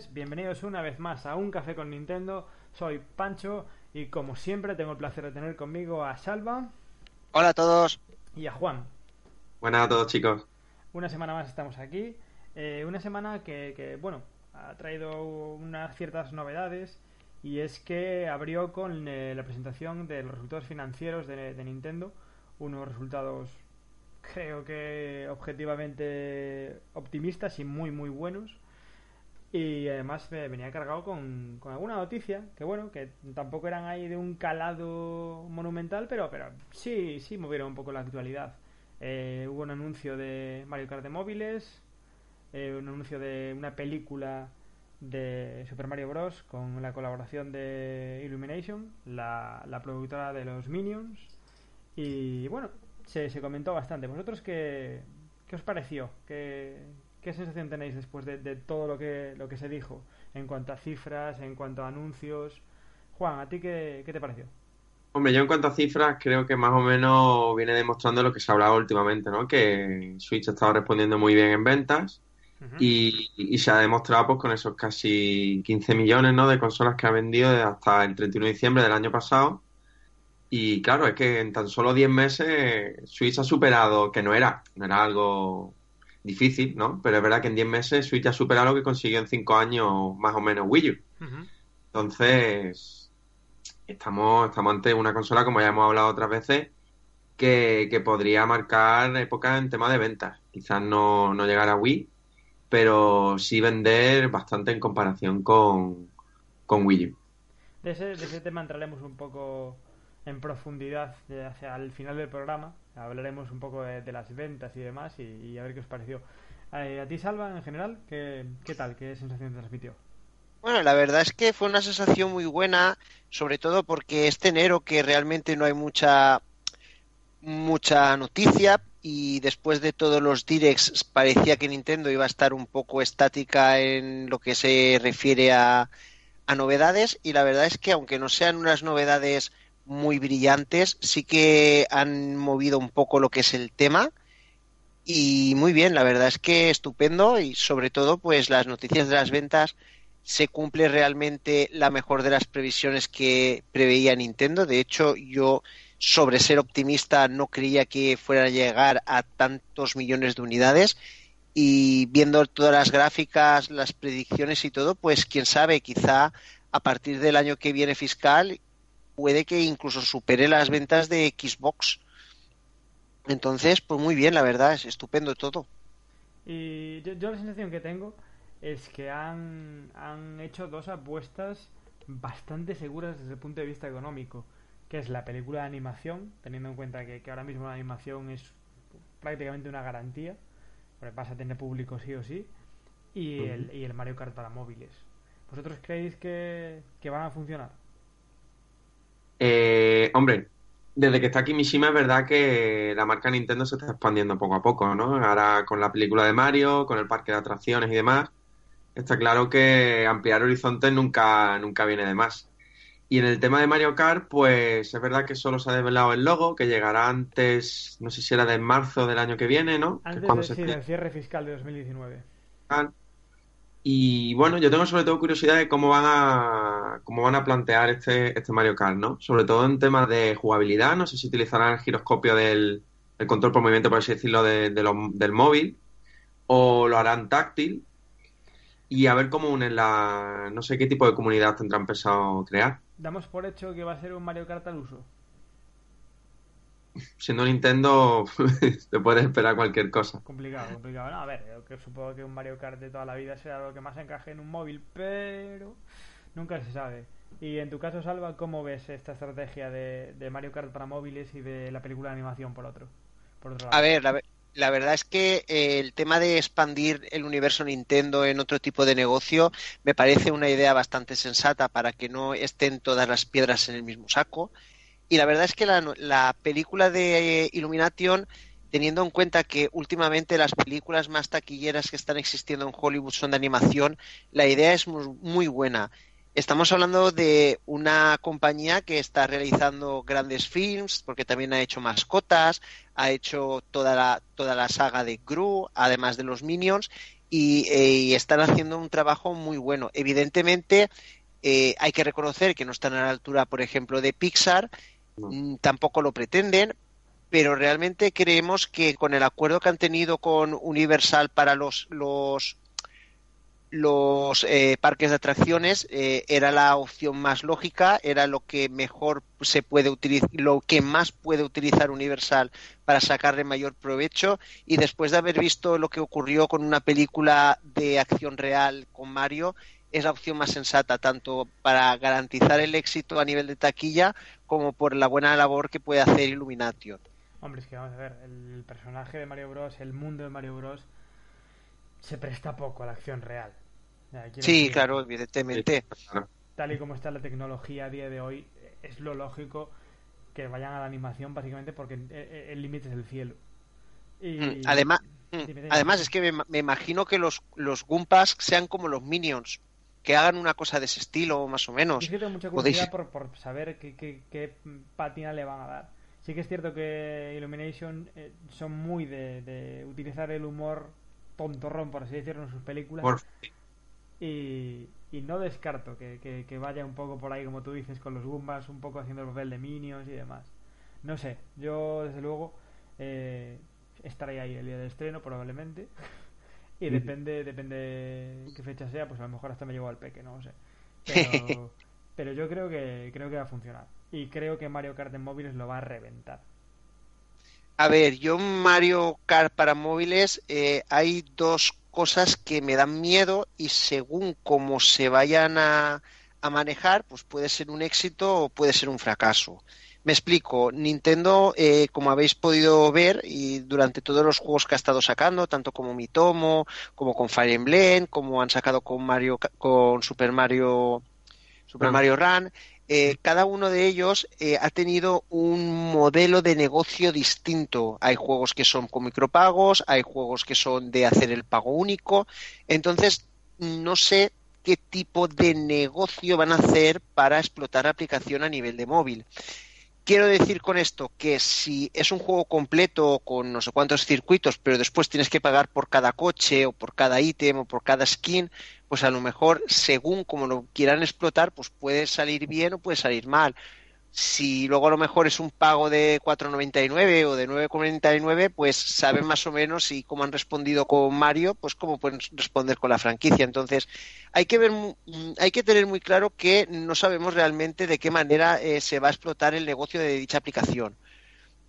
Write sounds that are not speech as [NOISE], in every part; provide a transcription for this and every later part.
noches, bienvenidos una vez más a Un Café con Nintendo. Soy Pancho y como siempre tengo el placer de tener conmigo a Salva. Hola a todos. Y a Juan. Buenas a todos chicos. Una semana más estamos aquí. Eh, una semana que, bueno, ha traído unas ciertas novedades y es que abrió con eh, la presentación de los resultados financieros de, de Nintendo. Unos resultados creo que objetivamente optimistas y muy muy buenos y además venía cargado con, con, alguna noticia que bueno que tampoco eran ahí de un calado monumental pero pero sí sí movieron un poco la actualidad eh, hubo un anuncio de Mario Kart de móviles eh, un anuncio de una película de Super Mario Bros con la colaboración de Illumination la, la productora de los Minions y bueno se, se comentó bastante. ¿Vosotros qué, qué os pareció? ¿Qué, ¿Qué sensación tenéis después de, de, todo lo que, lo que se dijo en cuanto a cifras, en cuanto a anuncios? Juan, ¿a ti qué, qué te pareció? Hombre, yo en cuanto a cifras creo que más o menos viene demostrando lo que se ha hablado últimamente, ¿no? Que Switch ha estado respondiendo muy bien en ventas uh -huh. y, y, se ha demostrado pues con esos casi 15 millones, ¿no? De consolas que ha vendido hasta el 31 de diciembre del año pasado y claro, es que en tan solo 10 meses Switch ha superado, que no era, no era algo difícil, ¿no? Pero es verdad que en 10 meses Switch ha superado lo que consiguió en 5 años más o menos Wii U. Uh -huh. Entonces, estamos, estamos ante una consola, como ya hemos hablado otras veces, que, que podría marcar época en tema de ventas. Quizás no, no llegar a Wii, pero sí vender bastante en comparación con, con Wii U. De ese, de ese tema entraremos un poco en profundidad hacia el final del programa. Hablaremos un poco de, las ventas y demás y, y, a ver qué os pareció. Eh, a ti, Salva, en general, ¿qué, ¿qué, tal? ¿Qué sensación te transmitió? Bueno, la verdad es que fue una sensación muy buena, sobre todo porque este enero que realmente no hay mucha mucha noticia y después de todos los directs parecía que Nintendo iba a estar un poco estática en lo que se refiere a, a novedades y la verdad es que aunque no sean unas novedades muy brillantes, sí que han movido un poco lo que es el tema. Y muy bien, la verdad es que estupendo. Y sobre todo pues las noticias de las ventas se cumple realmente la mejor de las previsiones que preveía Nintendo, de hecho yo sobre ser optimista no creía que fuera a llegar a tantos millones de unidades. Y viendo todas las gráficas, las predicciones y todo, pues quién sabe, quizá a partir del año que viene fiscal puede que incluso supere las ventas de Xbox. Entonces, pues muy bien, la verdad, es estupendo todo. Y yo, yo la sensación que tengo es que han, han hecho dos apuestas bastante seguras desde el punto de vista económico, que es la película de animación, teniendo en cuenta que, que ahora mismo la animación es prácticamente una garantía, porque vas a tener público sí o sí, y, uh -huh. el, y el Mario Kart para móviles. ¿Vosotros creéis que, que van a funcionar? Eh, hombre, desde que está aquí Mishima es verdad que la marca Nintendo se está expandiendo poco a poco, ¿no? Ahora con la película de Mario, con el parque de atracciones y demás, está claro que ampliar horizontes nunca, nunca viene de más. Y en el tema de Mario Kart, pues es verdad que solo se ha desvelado el logo, que llegará antes, no sé si era de marzo del año que viene, ¿no? Antes que cuando de, se sí, del cierre fiscal de 2019. Y bueno, yo tengo sobre todo curiosidad de cómo van a cómo van a plantear este, este Mario Kart, ¿no? Sobre todo en temas de jugabilidad, no sé si utilizarán el giroscopio del el control por movimiento, por así decirlo, de, de lo, del móvil, o lo harán táctil, y a ver cómo unen la... no sé qué tipo de comunidad tendrán pensado crear. Damos por hecho que va a ser un Mario Kart al uso. Siendo Nintendo, [LAUGHS] te puedes esperar cualquier cosa. Complicado, complicado. No, a ver, yo que supongo que un Mario Kart de toda la vida será lo que más encaje en un móvil, pero nunca se sabe. Y en tu caso, Salva, ¿cómo ves esta estrategia de, de Mario Kart para móviles y de la película de animación por otro? Por otro lado? A ver, la, la verdad es que eh, el tema de expandir el universo Nintendo en otro tipo de negocio me parece una idea bastante sensata para que no estén todas las piedras en el mismo saco. Y la verdad es que la, la película de Illumination, teniendo en cuenta que últimamente las películas más taquilleras que están existiendo en Hollywood son de animación, la idea es muy, buena. Estamos hablando de una compañía que está realizando grandes films, porque también ha hecho mascotas, ha hecho toda la, toda la saga de Gru, además de los Minions, y, están haciendo un trabajo muy bueno. Evidentemente, eh, hay que reconocer que no están a la altura, por ejemplo, de Pixar, mm, tampoco lo pretenden, pero realmente creemos que con el acuerdo que han tenido con Universal para los, los los eh, parques de atracciones eh, era la opción más lógica, era lo que mejor se puede utilizar, lo que más puede utilizar Universal para sacarle mayor provecho. Y después de haber visto lo que ocurrió con una película de acción real con Mario, es la opción más sensata, tanto para garantizar el éxito a nivel de taquilla como por la buena labor que puede hacer Illumination. Hombre, es que vamos a ver, el personaje de Mario Bros, el mundo de Mario Bros, se presta poco a la acción real. Sí, claro, evidentemente. Tal y como está la tecnología a día de hoy, es lo lógico que vayan a la animación básicamente porque el límite es el cielo. Y... Mm, además, mm, además es que me, imagino que los, los Gumpas sean como los Minions, que hagan una cosa de ese estilo, más o menos. Yo tengo mucha curiosidad por, por, saber qué, qué, qué, patina le van a dar. Sí que es cierto que Illumination eh, son muy de, de, utilizar el humor tontorrón, por así decirlo, en sus películas. Y, no descarto que, que, vaya un poco por ahí, como tú dices, con los Goombas, un poco haciendo el papel de Minions y demás. No sé, yo desde luego eh, estaré ahí el día del estreno, probablemente. Y depende depende qué fecha sea, pues a lo mejor hasta me llevo al peque, no sé. Pero, [LAUGHS] pero yo creo que, creo que va a funcionar. Y creo que Mario Kart en móviles lo va a reventar. A ver, yo Mario Kart para móviles eh, hay dos cosas que me dan miedo y según cómo se vayan a, manejar, pues puede ser un éxito o puede ser un fracaso. Me explico, Nintendo, eh, como habéis podido ver, y durante todos los juegos que ha estado sacando, tanto como Mitomo, como con Fire Emblem, como han sacado con Mario, con Super Mario, Super Mario Run, eh, cada uno de ellos eh, ha tenido un modelo de negocio distinto. Hay juegos que son con micropagos, hay juegos que son de hacer el pago único. Entonces, no sé qué tipo de negocio van a hacer para explotar la aplicación a nivel de móvil. Quiero decir con esto que si es un juego completo con no sé cuántos circuitos, pero después tienes que pagar por cada coche o por cada ítem o por cada skin, pues a lo mejor según como lo quieran explotar, pues puede salir bien o puede salir mal. Si luego a lo mejor es un pago de 4.99 o de 9.99, pues saben más o menos y cómo han respondido con Mario, pues cómo pueden responder con la franquicia. Entonces, hay que ver, hay que tener muy claro que no sabemos realmente de qué manera eh, se va a explotar el negocio de dicha aplicación.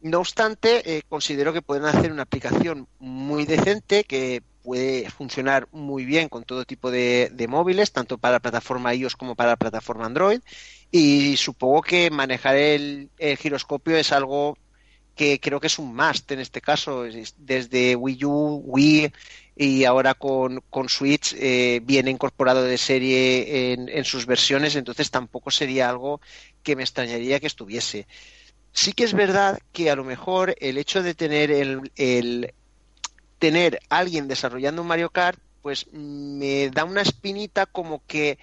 No obstante, eh, considero que pueden hacer una aplicación muy decente que puede funcionar muy bien con todo tipo de, móviles, tanto para la plataforma iOS como para la plataforma Android. Y supongo que manejar el, giroscopio es algo que creo que es un must en este caso. Desde Wii U, Wii y ahora con, Switch eh, viene incorporado de serie en, sus versiones, entonces tampoco sería algo que me extrañaría que estuviese. Sí que es verdad que a lo mejor el hecho de tener el, tener a alguien desarrollando un Mario Kart, pues me da una espinita como que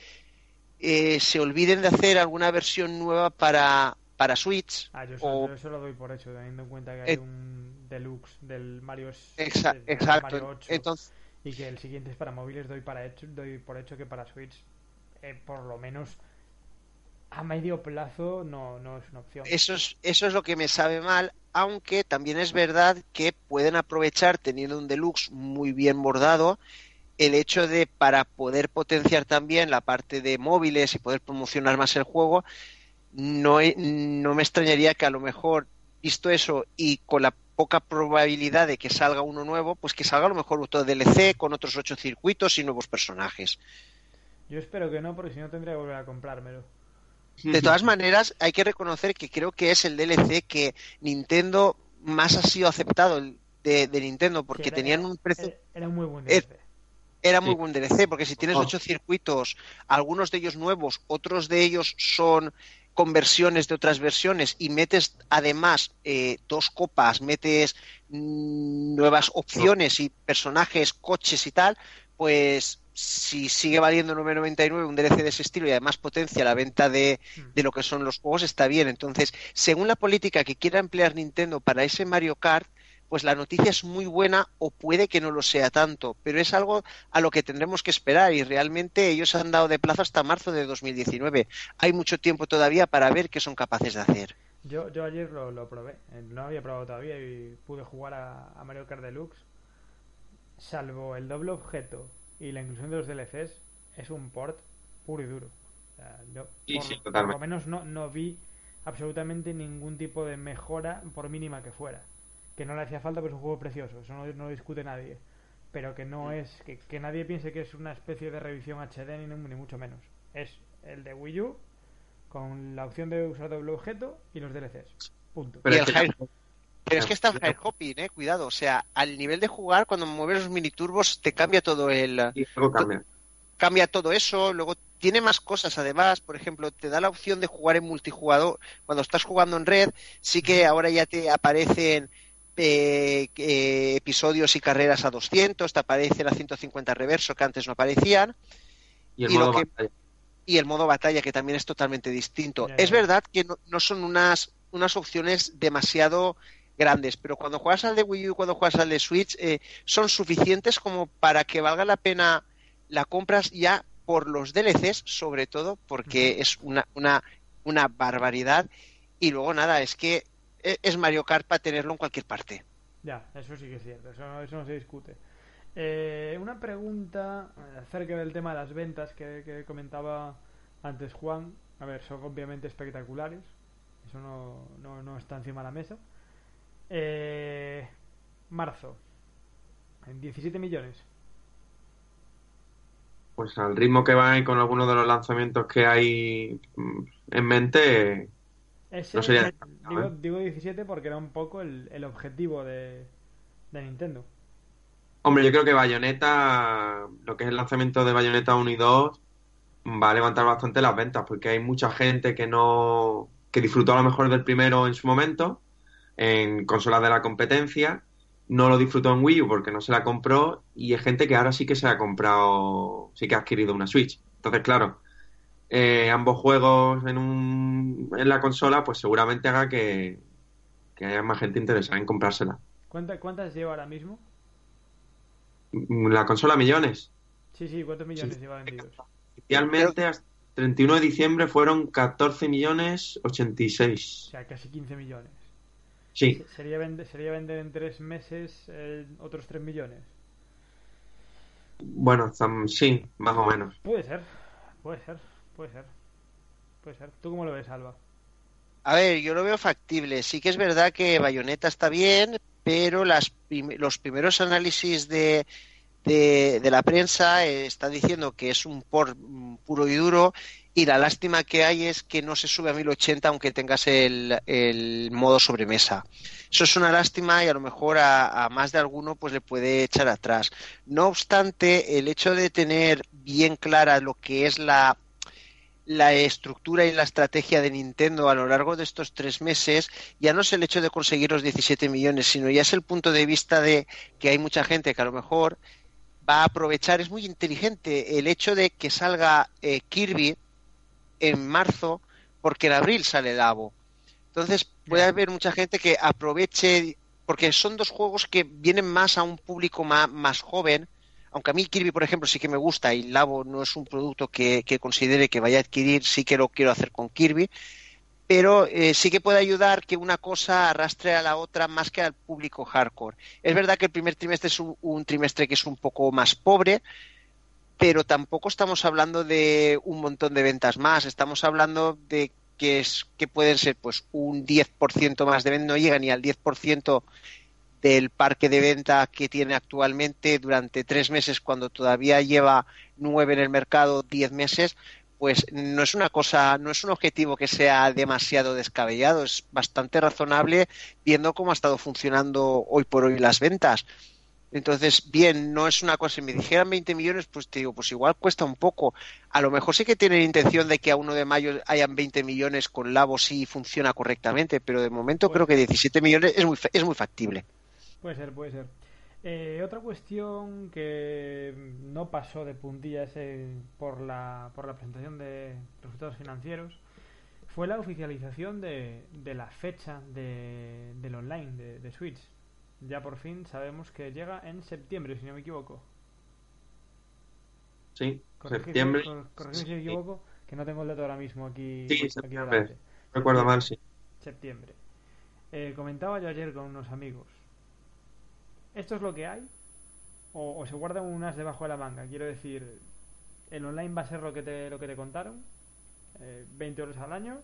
eh, se olviden de hacer alguna versión nueva para, para Switch. Ah, yo, eso, lo doy por hecho, teniendo en cuenta que hay eh, un deluxe del Mario, exacto. 8 Entonces, y que el siguiente es para móviles, doy, para hecho, doy por hecho que para Switch eh, por lo menos a medio plazo no, no es una opción. Eso es, eso es lo que me sabe mal, aunque también es verdad que pueden aprovechar, teniendo un deluxe muy bien bordado, el hecho de para poder potenciar también la parte de móviles y poder promocionar más el juego, no, no me extrañaría que a lo mejor, visto eso y con la poca probabilidad de que salga uno nuevo, pues que salga a lo mejor otro DLC con otros ocho circuitos y nuevos personajes. Yo espero que no, porque si no tendría que volver a comprármelo. De todas maneras, hay que reconocer que creo que es el DLC que Nintendo más ha sido aceptado de, Nintendo, porque tenían un precio. Era muy buen DLC. Era muy buen DLC, porque si tienes oh. ocho circuitos, algunos de ellos nuevos, otros de ellos son conversiones de otras versiones y metes además eh, dos copas, metes mm, nuevas opciones y personajes, coches y tal, pues si sigue valiendo 9.99 un DLC de ese estilo y además potencia la venta de, mm. de, lo que son los juegos, está bien. Entonces, según la política que quiera emplear Nintendo para ese Mario Kart, pues la noticia es muy buena o puede que no lo sea tanto, pero es algo a lo que tendremos que esperar y realmente ellos han dado de plazo hasta marzo de 2019. Hay mucho tiempo todavía para ver qué son capaces de hacer. Yo, yo ayer lo, lo probé, eh, no había probado todavía y pude jugar a, a Mario Kart Deluxe. Salvo el doble objeto y la inclusión de los DLCs, es un port puro y duro. O sea, yo, Sí, por, sí, por totalmente. lo menos no, no vi absolutamente ningún tipo de mejora, por mínima que fuera. Que no le hacía falta, pero es un juego precioso, eso no, no lo discute nadie. Pero que no es, que, que nadie piense que es una especie de revisión HD ni, ni mucho menos. Es el de Wii U con la opción de usar doble objeto y los DLCs. Punto. Pero y el pero es que está el high hopping, eh, cuidado. O sea, al nivel de jugar, cuando mueves los mini turbos, te cambia todo el. Y algo cambia. Cambia todo eso. Luego tiene más cosas además. Por ejemplo, te da la opción de jugar en multijugador. Cuando estás jugando en red, sí que ahora ya te aparecen eh, eh, episodios y carreras a 200, te aparecen a 150 reverso que antes no aparecían. Y el y lo modo que- batalla. y el modo batalla que también es totalmente distinto. Es verdad que no, no son unas, unas opciones demasiado grandes, pero cuando juegas al de Wii U y cuando juegas al de Switch eh, son suficientes como para que valga la pena la compras ya por los DLCs, sobre todo porque es una, una, una barbaridad. Y luego nada, es que e- es Mario Kart para tenerlo en cualquier parte. Ya, eso sí que es cierto, eso no, eso no se discute. Eh, una pregunta eh, acerca del tema de las ventas que, que comentaba antes Juan. A ver, son obviamente espectaculares, eso no, no, no está encima de la mesa. Eh, marzo, en 17 millones. Pues al ritmo que va y con algunos de los lanzamientos que hay mm, en mente, Ese, No sería eh, digo, digo 17 porque era un poco el, el objetivo de, de Nintendo. hombre, yo creo que Bayonetta, lo que es el lanzamiento de Bayonetta 1 y 2, va a levantar bastante las ventas, porque hay mucha gente que no, que disfrutó a lo mejor del primero en su momento, en consolas de la competencia, no lo disfrutó en Wii U porque no se la compró, y hay gente que ahora sí que se ha comprado, sí que ha adquirido una Switch. Entonces, claro, eh, ambos juegos en, un, en la consola, pues seguramente haga que, que haya más gente interesada en comprársela. ¿Cuánta- ¿Cuántas lleva ahora mismo? La consola millones. Sí, sí, ¿cuántos millones lleva vendidos? Oficialmente hasta 31 de diciembre fueron 14 millones O 86. sea, casi 15 millones. Sí, Sería vender, sería vender en tres meses eh, otros 3 millones. bueno, sí, más o menos. Puede ser, puede ser, puede ser. Puede ser. ¿Tú cómo lo ves, Alba? A ver, yo lo veo factible. Sí que es verdad que Bayonetta está bien, pero las prim- los primeros análisis de, de, de la prensa eh, están diciendo que es un port mm, puro y duro y la lástima que hay es que no se sube a 1080 aunque tengas el, el modo sobremesa. Eso es una lástima y a lo mejor a, más de alguno pues le puede echar atrás. No obstante, el hecho de tener bien clara lo que es la la estructura y la estrategia de Nintendo a lo largo de estos tres meses ya no es el hecho de conseguir los 17 millones, sino ya es el punto de vista de que hay mucha gente que a lo mejor va a aprovechar, es muy inteligente el hecho de que salga eh, Kirby en marzo porque en abril sale Labo. Entonces puede haber mucha gente que aproveche, porque son dos juegos que vienen más a un público más, más joven, aunque a mí Kirby, por ejemplo, sí que me gusta y Labo no es un producto que, que considere que vaya a adquirir, sí que lo quiero hacer con Kirby, pero eh, sí que puede ayudar que una cosa arrastre a la otra más que al público hardcore. Es verdad que el primer trimestre es un, un trimestre que es un poco más pobre, pero tampoco estamos hablando de un montón de ventas más, estamos hablando de que es que pueden ser pues un 10% más de ventas, no llega ni al 10% del parque de venta que tiene actualmente durante tres meses cuando todavía lleva nueve en el mercado, diez meses, pues no es una cosa, no es un objetivo que sea demasiado descabellado, es bastante razonable viendo cómo ha estado funcionando hoy por hoy las ventas. Entonces, bien, no es una cosa, si me dijeran 20 millones, pues te digo, pues igual cuesta un poco. A lo mejor sí que tienen intención de que a 1 de mayo hayan 20 millones con Labo si funciona correctamente, pero de momento creo que 17 millones es muy, es muy factible. Puede ser, puede ser. Eh, otra cuestión que no pasó de puntillas por, la, por la presentación de resultados financieros fue la oficialización de, de la fecha de, del online de, de Switch. Ya por fin sabemos que llega en septiembre, si no me equivoco. Sí, septiembre. Corregidme si me equivoco, que no tengo el dato ahora mismo aquí. Sí, septiembre. Recuerdo mal, sí. Septiembre. Eh, comentaba yo ayer con unos amigos. ¿Esto es lo que hay? ¿O, se guardan unas debajo de la manga? Quiero decir, ¿el online va a ser lo que te, lo que te contaron? 20 eh, horas al año,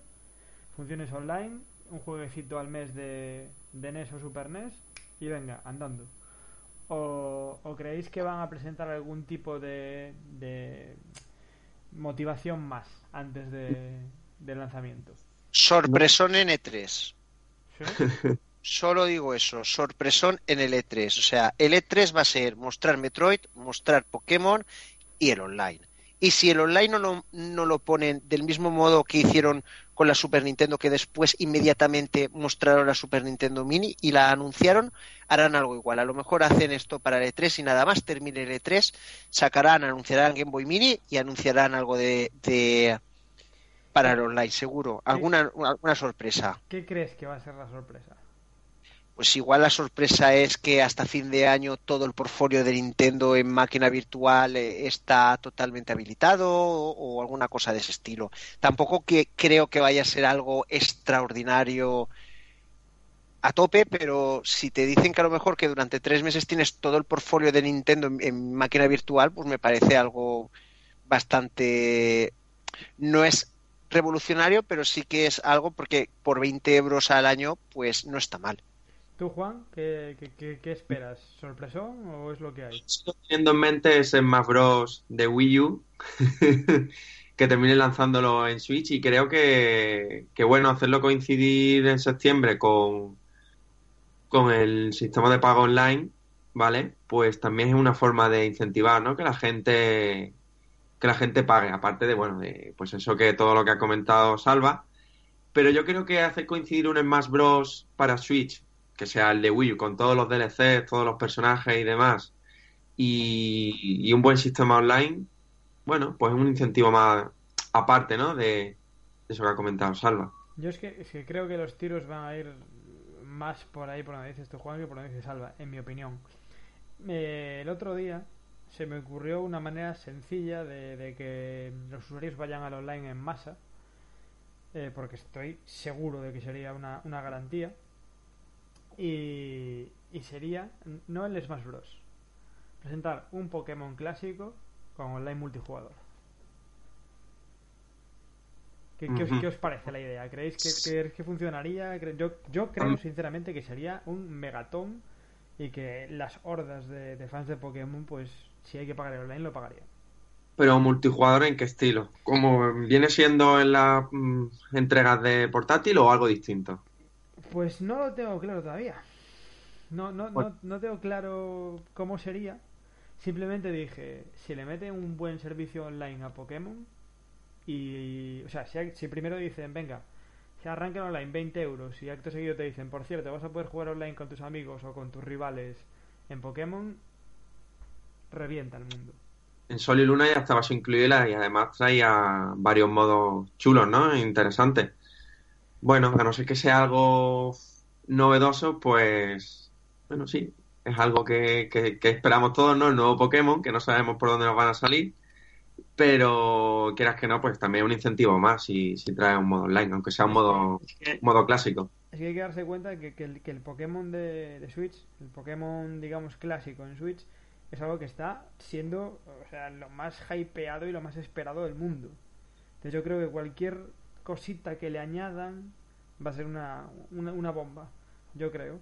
funciones online, un jueguecito al mes de, de NES o Super NES y venga, andando. O, creéis que van a presentar algún tipo de, de motivación más antes de, del lanzamiento? Sorpresón en E3. [LAUGHS] Solo digo eso, sorpresón en el E3. O sea, el E3 va a ser mostrar Metroid, mostrar Pokémon y el online. Y si el online no lo, no lo ponen del mismo modo que hicieron con la Super Nintendo, que después inmediatamente mostraron la Super Nintendo Mini y la anunciaron, harán algo igual. A lo mejor hacen esto para el E3 y nada más termine el E3, sacarán, anunciarán Game Boy Mini y anunciarán algo de, de para el online, seguro. Alguna, alguna sorpresa. ¿Qué crees que va a ser la sorpresa? Pues igual la sorpresa es que hasta fin de año todo el portfolio de Nintendo en máquina virtual eh, está totalmente habilitado o, alguna cosa de ese estilo. Tampoco que creo que vaya a ser algo extraordinario a tope, pero si te dicen que a lo mejor que durante tres meses tienes todo el portfolio de Nintendo en máquina virtual, pues me parece algo bastante... no es revolucionario, pero sí que es algo porque por 20 euros al año, pues no está mal. ¿Tú, Juan, qué, esperas? ¿Sorpresón o es lo que hay? Teniendo en mente ese Smash Bros. de Wii U, [LAUGHS] que termine lanzándolo en Switch y creo que, bueno, hacerlo coincidir en septiembre con, con el sistema de pago online, ¿vale? Pues también es una forma de incentivar, ¿no? Que la gente que la gente pague, aparte de, bueno, de, pues eso que todo lo que ha comentado Salva, pero yo creo que hacer coincidir un Smash Bros. para Switch que sea el de Wii U, con todos los DLCs, todos los personajes y demás, y, un buen sistema online, bueno, pues es un incentivo más aparte, ¿no? De, eso que ha comentado Salva. Yo es que, creo que los tiros van a ir más por ahí, por donde dices tu Juan, que por donde dice Salva, en mi opinión. Eh, el otro día se me ocurrió una manera sencilla de, que los usuarios vayan al online en masa, eh, porque estoy seguro de que sería una, una garantía y, sería, no el Smash Bros. Presentar un Pokémon clásico con online multijugador. ¿Qué, os, parece la idea? ¿Creéis que, que funcionaría? Yo, yo creo sinceramente que sería un megatón y que las hordas de, fans de Pokémon, pues si hay que pagar el online, lo pagarían. Pero multijugador en qué estilo? ¿Como viene siendo en las mm, entregas de portátil o algo distinto? Pues no lo tengo claro todavía. No, no, no, no tengo claro cómo sería. Simplemente dije, si le meten un buen servicio online a Pokémon y, o sea, si, primero dicen, venga, se arrancan online 20 euros y acto seguido te dicen, por cierto, vas a poder jugar online con tus amigos o con tus rivales en Pokémon, revienta el mundo. En Sol y Luna ya estabas incluida y además traía varios modos chulos, ¿no? Interesantes. Bueno, a no ser que sea algo novedoso, pues bueno, sí, es algo que, esperamos todos, ¿no? El nuevo Pokémon, que no sabemos por dónde nos van a salir, pero quieras que no, pues también es un incentivo más si, si trae un modo online, aunque sea un modo, modo clásico. Es que hay que darse cuenta que, que, el, Pokémon de, Switch, el Pokémon, digamos, clásico en Switch, es algo que está siendo, o sea, lo más hypeado y lo más esperado del mundo. Entonces yo creo que cualquier cosita que le añadan va a ser una, una, bomba, yo creo.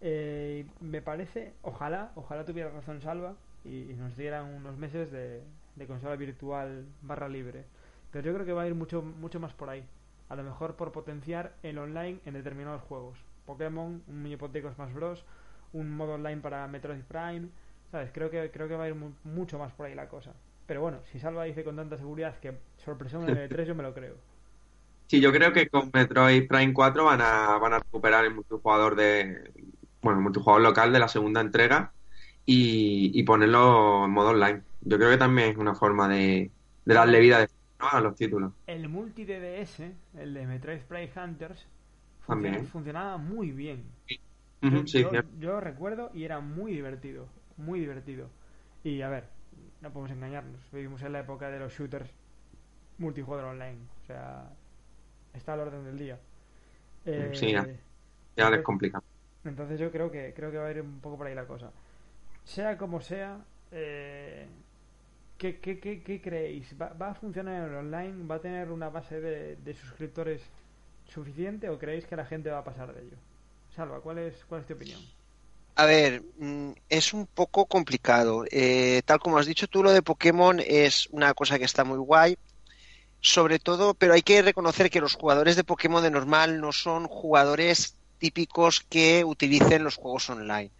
Eh, me parece, ojalá, ojalá tuviera razón Salva y, nos dieran unos meses de, de, consola virtual barra libre. Pero yo creo que va a ir mucho, mucho más por ahí. A lo mejor por potenciar el online en determinados juegos. Pokémon, un hipotético Smash Bros, un modo online para Metroid Prime, ¿sabes? Creo que, creo que va a ir mucho más por ahí la cosa. Pero bueno, si Salva dice con tanta seguridad que sorpresa en el 3 yo me lo creo. Sí, yo creo que con Metroid Prime 4 van a, van a recuperar el multijugador de. Bueno, el multijugador local de la segunda entrega y, ponerlo en modo online. Yo creo que también es una forma de, darle vida a los títulos. El multi DDS, el de Metroid Prime Hunters, funcionaba muy bien. yo, recuerdo y era muy divertido, muy divertido. Y a ver, no podemos engañarnos, vivimos en la época de los shooters multijugador online, o sea, está al orden del día. sí, ya, eh, ya les complica. Entonces yo creo que creo que va a ir un poco por ahí la cosa. Sea como sea, eh, ¿qué, qué, qué, creéis? ¿Va, ¿Va, a funcionar en el online? ¿Va a tener una base de, de suscriptores suficiente o creéis que la gente va a pasar de ello? Salva, ¿cuál es, cuál es tu opinión? A ver, mm, es un poco complicado. Eh, tal como has dicho tú, lo de Pokémon es una cosa que está muy guay. Sobre todo, pero hay que reconocer que los jugadores de Pokémon de normal no son jugadores típicos que utilicen los juegos online.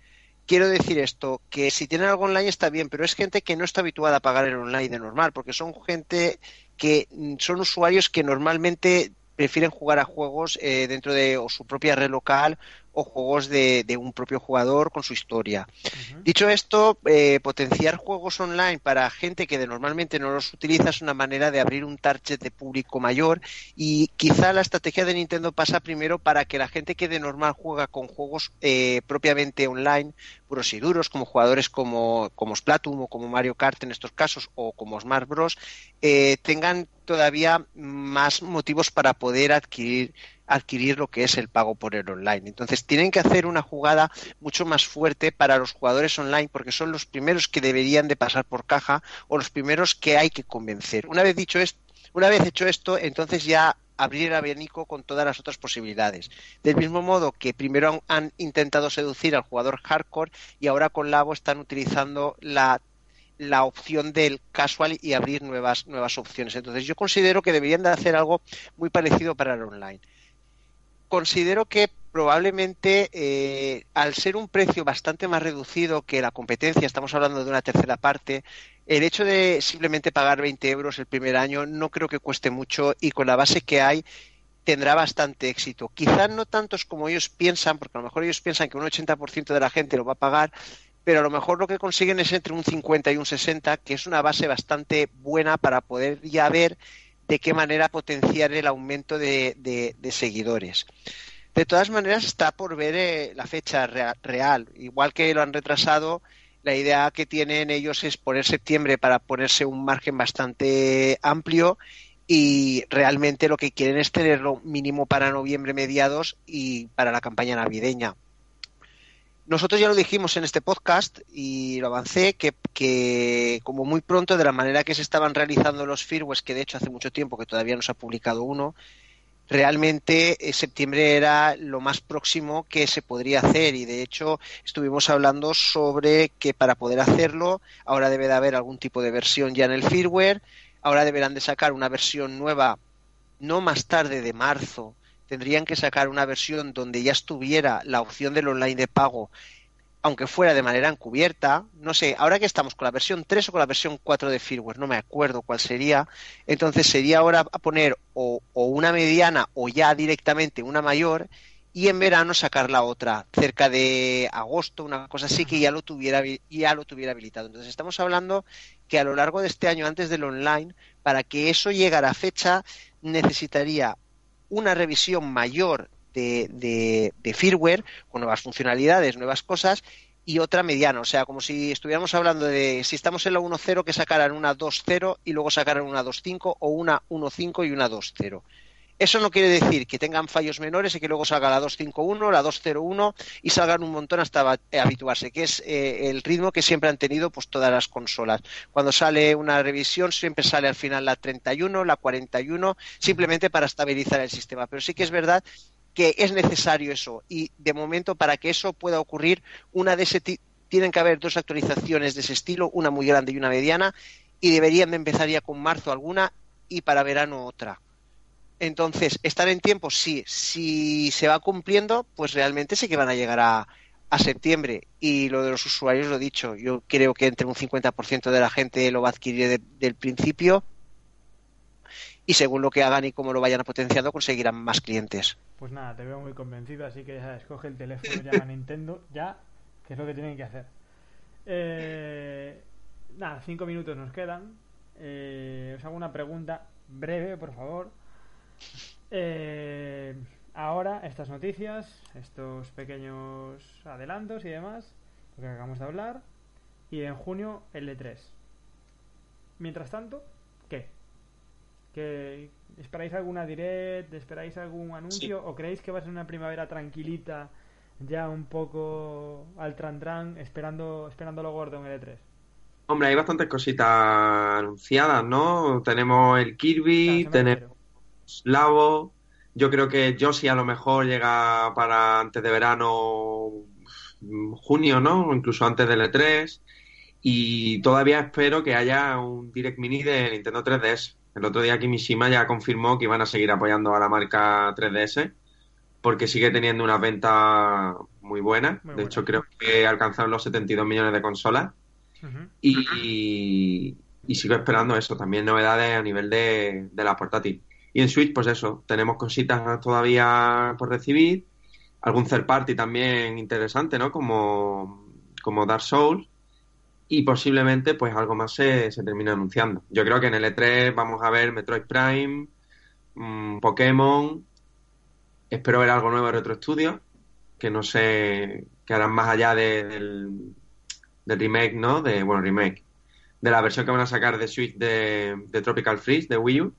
Quiero decir esto, que si tienen algo online está bien, pero es gente que no está habituada a pagar el online de normal, porque son gente que mm, son usuarios que normalmente prefieren jugar a juegos eh, dentro de su propia red local o juegos de, un propio jugador con su historia. Dicho esto, eh, potenciar juegos online para gente que de normalmente no los utiliza es una manera de abrir un target de público mayor y quizá la estrategia de Nintendo pasa primero para que la gente que de normal juega con juegos eh, propiamente online, puros y duros, como jugadores como, como Splatoon o como Mario Kart en estos casos o como Smart Bros, tengan todavía más motivos para poder adquirir adquirir lo que es el pago por el online. Entonces tienen que hacer una jugada mucho más fuerte para los jugadores online porque son los primeros que deberían de pasar por caja o los primeros que hay que convencer. Una vez dicho esto, una vez hecho esto, entonces ya abrir el abanico con todas las otras posibilidades. Del mismo modo que primero han, intentado seducir al jugador hardcore y ahora con Labo están utilizando la la opción del casual y abrir nuevas, nuevas opciones. Entonces yo considero que deberían de hacer algo muy parecido para el online. Considero que probablemente eh, al ser un precio bastante más reducido que la competencia, estamos hablando de una tercera parte, el hecho de simplemente pagar 20 euros el primer año no creo que cueste mucho y con la base que hay tendrá bastante éxito. Quizás no tantos como ellos piensan, porque a lo mejor ellos piensan que un 80% de la gente lo va a pagar, pero a lo mejor lo que consiguen es entre un 50 y un 60, que es una base bastante buena para poder ya ver de qué manera potenciar el aumento de, seguidores. De todas maneras, está por ver eh, la fecha real. Igual que lo han retrasado, la idea que tienen ellos es poner septiembre para ponerse un margen bastante amplio y realmente lo que quieren es tenerlo mínimo para noviembre mediados y para la campaña navideña. Nosotros ya lo dijimos en este podcast y lo avancé, que, como muy pronto, de la manera que se estaban realizando los firmwares, que de hecho hace mucho tiempo que todavía no se ha publicado uno, realmente eh, septiembre era lo más próximo que se podría hacer. Y de hecho estuvimos hablando sobre que para poder hacerlo ahora debe de haber algún tipo de versión ya en el firmware, ahora deberán de sacar una versión nueva no más tarde de marzo tendrían que sacar una versión donde ya estuviera la opción del online de pago, aunque fuera de manera encubierta. No sé, ahora que estamos con la versión 3 o con la versión 4 de firmware, no me acuerdo cuál sería. Entonces sería ahora poner o, una mediana o ya directamente una mayor y en verano sacar la otra cerca de agosto, una cosa así que ya lo tuviera ya lo tuviera habilitado. Entonces estamos hablando que a lo largo de este año antes del online para que eso llegara a fecha necesitaría una revisión mayor de, de, firmware con nuevas funcionalidades, nuevas cosas y otra mediana, o sea, como si estuviéramos hablando de si estamos en la 1.0 que sacaran una 2.0 y luego sacaran una 2.5 o una 1.5 y una 2.0. Eso no quiere decir que tengan fallos menores y que luego salga la 251, la 201 y salgan un montón hasta eh, habituarse, que es eh, el ritmo que siempre han tenido pues todas las consolas. Cuando sale una revisión siempre sale al final la 31, la 41, simplemente para estabilizar el sistema. Pero sí que es verdad que es necesario eso y de momento para que eso pueda ocurrir, una de ese tienen que haber dos actualizaciones de ese estilo, una muy grande y una mediana y deberían de empezar ya con marzo alguna y para verano otra. Entonces, estar en tiempo, sí. Si se va cumpliendo, pues realmente sí que van a llegar a, septiembre. Y lo de los usuarios, lo dicho, yo creo que entre un 50% de la gente lo va a adquirir desde el principio. Y según lo que hagan y cómo lo vayan potenciando, conseguirán más clientes. Pues nada, te veo muy convencido, así que ya escoge el teléfono, llama a Nintendo, ya, que es lo que tienen que hacer. Eh, nada, cinco minutos nos quedan. Eh, os hago una pregunta breve, por favor. Eh, ahora estas noticias, estos pequeños adelantos y demás, lo que acabamos de hablar, y en junio el E3. Mientras tanto, ¿qué? ¿Que ¿Esperáis alguna direct? ¿Esperáis algún anuncio? ¿O creéis que va a ser una primavera tranquilita, ya un poco al tran esperando, esperando lo gordo en el E3? Hombre, hay bastantes cositas anunciadas, ¿no? Tenemos el Kirby, tenemos Lavo. Yo creo que Yoshi a lo mejor llega para antes de verano, junio, ¿no? Incluso antes del E3. Y todavía espero que haya un Direct Mini de Nintendo 3DS. El otro día Kimishima ya confirmó que iban a seguir apoyando a la marca 3DS porque sigue teniendo una venta muy buena. de hecho, creo que alcanzaron los 72 millones de consolas. y, sigo esperando eso, también novedades a nivel de, de la portátil. Y en Switch, pues eso, tenemos cositas todavía por recibir. Algún third party también interesante, ¿no? Como, como Dark Souls y posiblemente pues algo más se, se termine anunciando. Yo creo que en el E3 vamos a ver Metroid Prime, mm, Pokémon, espero ver algo nuevo de Retro Studio, que no sé, que harán más allá del, remake, ¿no? De, bueno, remake, de la versión que van a sacar de Switch de, Tropical Freeze, de Wii U.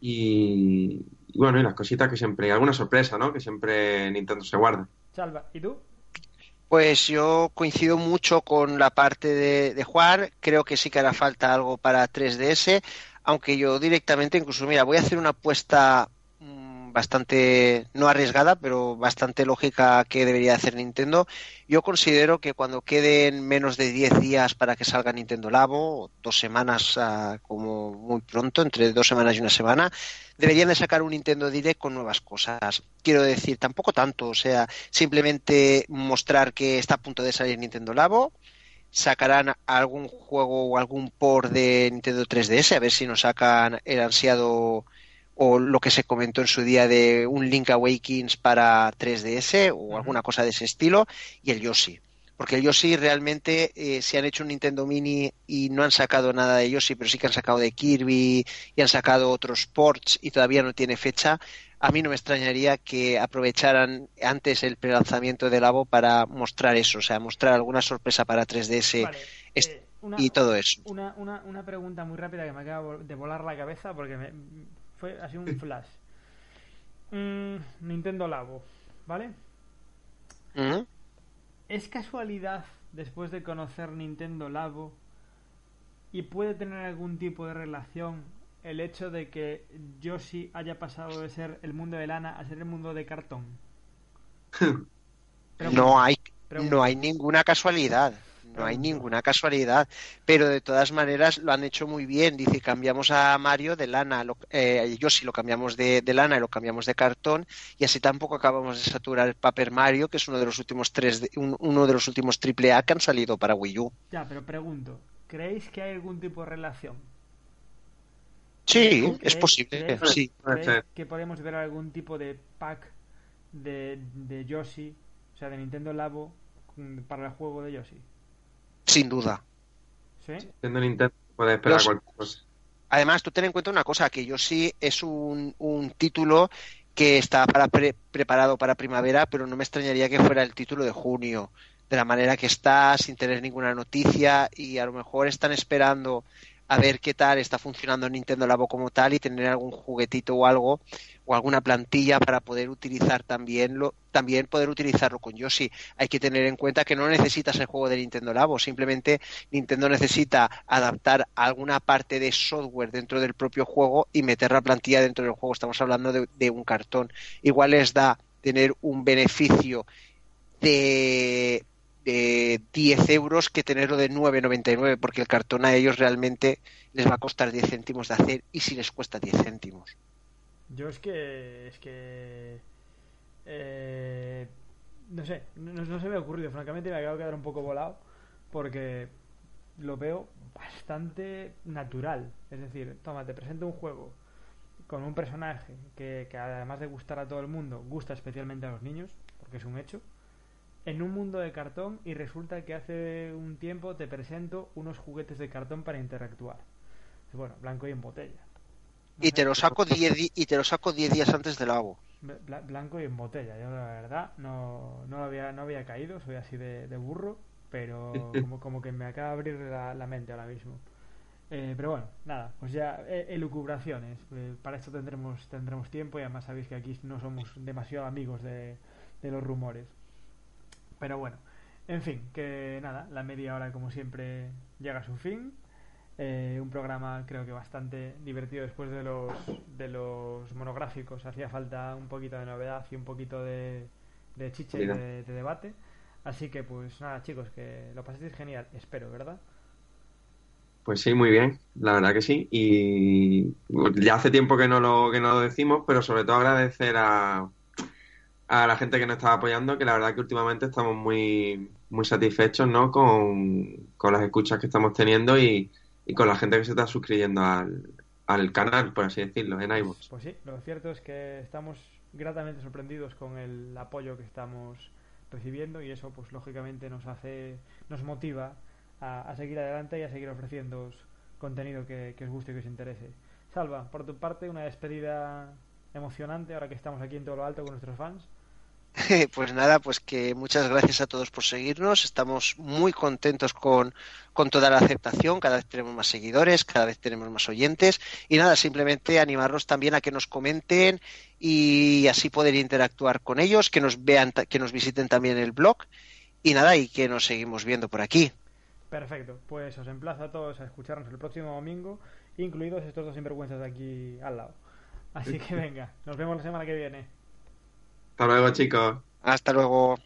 y, y, bueno, y las cositas que siempre, alguna sorpresa, ¿no? Que siempre Nintendo se guarda. Salva, ¿y tú? Pues yo coincido mucho con la parte de, de, Juan. Creo que sí que hará falta algo para 3DS, aunque yo directamente, incluso, mira, voy a hacer una apuesta bastante, no arriesgada, pero bastante lógica que debería hacer Nintendo. Yo considero que cuando queden menos de 10 días para que salga Nintendo Labo, dos semanas ah, como muy pronto, entre dos semanas y una semana, deberían de sacar un Nintendo Direct con nuevas cosas. Quiero decir, tampoco tanto, o sea, simplemente mostrar que está a punto de salir Nintendo Labo, sacarán algún juego o algún port de Nintendo 3DS, a ver si nos sacan el ansiado o lo que se comentó en su día de un Link Awakens para 3DS o alguna cosa de ese estilo, y el Yoshi porque el Yoshi realmente eh, se han hecho un Nintendo Mini y no han sacado nada de Yoshi, pero sí que han sacado de Kirby y han sacado otros ports y todavía no tiene fecha. A mí no me extrañaría que aprovecharan antes el prelanzamiento de Labo para mostrar eso, o sea, mostrar alguna sorpresa para 3DS eh, y todo eso. Una, una, una, pregunta muy rápida que me acaba de volar la cabeza porque me, fue así un [LAUGHS] flash. Mm, Nintendo Labo, ¿vale? ¿Es casualidad, después de conocer Nintendo Labo, y puede tener algún tipo de relación el hecho de que Yoshi haya pasado de ser el mundo de lana a ser el mundo de cartón? [LAUGHS] no hay, no hay ninguna casualidad no hay ninguna casualidad, pero de todas maneras lo han hecho muy bien. Dice, cambiamos a Mario de lana, lo, eh, yo sí lo cambiamos de, lana y lo cambiamos de cartón, y así tampoco acabamos de saturar el Paper Mario, que es uno de los últimos tres, uno de los últimos triple A que han salido para Wii U. Ya, pero pregunto, ¿creéis que hay algún tipo de relación? Sí, es posible. sí. que podemos ver algún tipo de pack de, de Yoshi, o sea, de Nintendo Labo, para el juego de Yoshi? Sin duda. ¿Sí? Nintendo puede esperar cualquier cosa. Además, tú ten en cuenta una cosa, que Yoshi es un, un título que está para preparado para primavera, pero no me extrañaría que fuera el título de junio, de la manera que está, sin tener ninguna noticia, y a lo mejor están esperando a ver qué tal está funcionando Nintendo Labo como tal y tener algún juguetito o algo o alguna plantilla para poder utilizar también lo, también poder utilizarlo con Yoshi. Hay que tener en cuenta que no necesitas el juego de Nintendo Labo, simplemente Nintendo necesita adaptar alguna parte de software dentro del propio juego y meter la plantilla dentro del juego. Estamos hablando de, de un cartón. Igual les da tener un beneficio de de 10 euros que tenerlo de 9,99 porque el cartón a ellos realmente les va a costar 10 céntimos de hacer y si les cuesta 10 céntimos. Yo es que es que eh, no sé, no, se me ha ocurrido, francamente me acabo de quedar un poco volado porque lo veo bastante natural. Es decir, toma, te presento un juego con un personaje que, que además de gustar a todo el mundo, gusta especialmente a los niños, porque es un hecho en un mundo de cartón y resulta que hace un tiempo te presento unos juguetes de cartón para interactuar. Bueno, blanco y en botella. y te lo saco [LAUGHS] 10 y te lo saco 10 días antes del agua. blanco y en botella. Yo la verdad no, no, había, no había caído, soy así de, burro, pero [LAUGHS] como, como que me acaba de abrir la, mente ahora mismo. Eh, pero bueno, nada, pues ya eh, elucubraciones. Eh, para esto tendremos tendremos tiempo y además sabéis que aquí no somos demasiado amigos de, de los rumores. Pero bueno, en fin, que nada, la media hora como siempre llega a su fin. Eh, un programa creo que bastante divertido después de los, de los monográficos. Hacía falta un poquito de novedad y un poquito de, de chicha y de, debate. Así que pues nada chicos, que lo paséis genial, espero, ¿verdad? Pues sí, muy bien, la verdad que sí. Y ya hace tiempo que no lo, que no lo decimos, pero sobre todo agradecer a, a la gente que nos está apoyando, que la verdad que últimamente estamos muy, muy satisfechos ¿no? con, con las escuchas que estamos teniendo y, y con la gente que se está suscribiendo al, canal, por así decirlo, en iVoox. Pues sí, lo cierto es que estamos gratamente sorprendidos con el apoyo que estamos recibiendo y eso pues lógicamente nos hace, nos motiva a, seguir adelante y a seguir ofreciendo contenido que, que os guste y que os interese. Salva, por tu parte, una despedida emocionante ahora que estamos aquí en todo lo alto con nuestros fans. [LAUGHS] Pues nada, pues que muchas gracias a todos por seguirnos. Estamos muy contentos con, con, toda la aceptación. Cada vez tenemos más seguidores, cada vez tenemos más oyentes. Y nada, simplemente animarlos también a que nos comenten y así poder interactuar con ellos, que nos vean, que nos visiten también el blog. Y nada, y que nos seguimos viendo por aquí. Perfecto, pues os emplazo a todos a escucharnos el próximo domingo, incluidos estos dos sinvergüenzas de aquí al lado. Así que venga, nos vemos la semana que viene. Hasta luego, chicos. Hasta luego.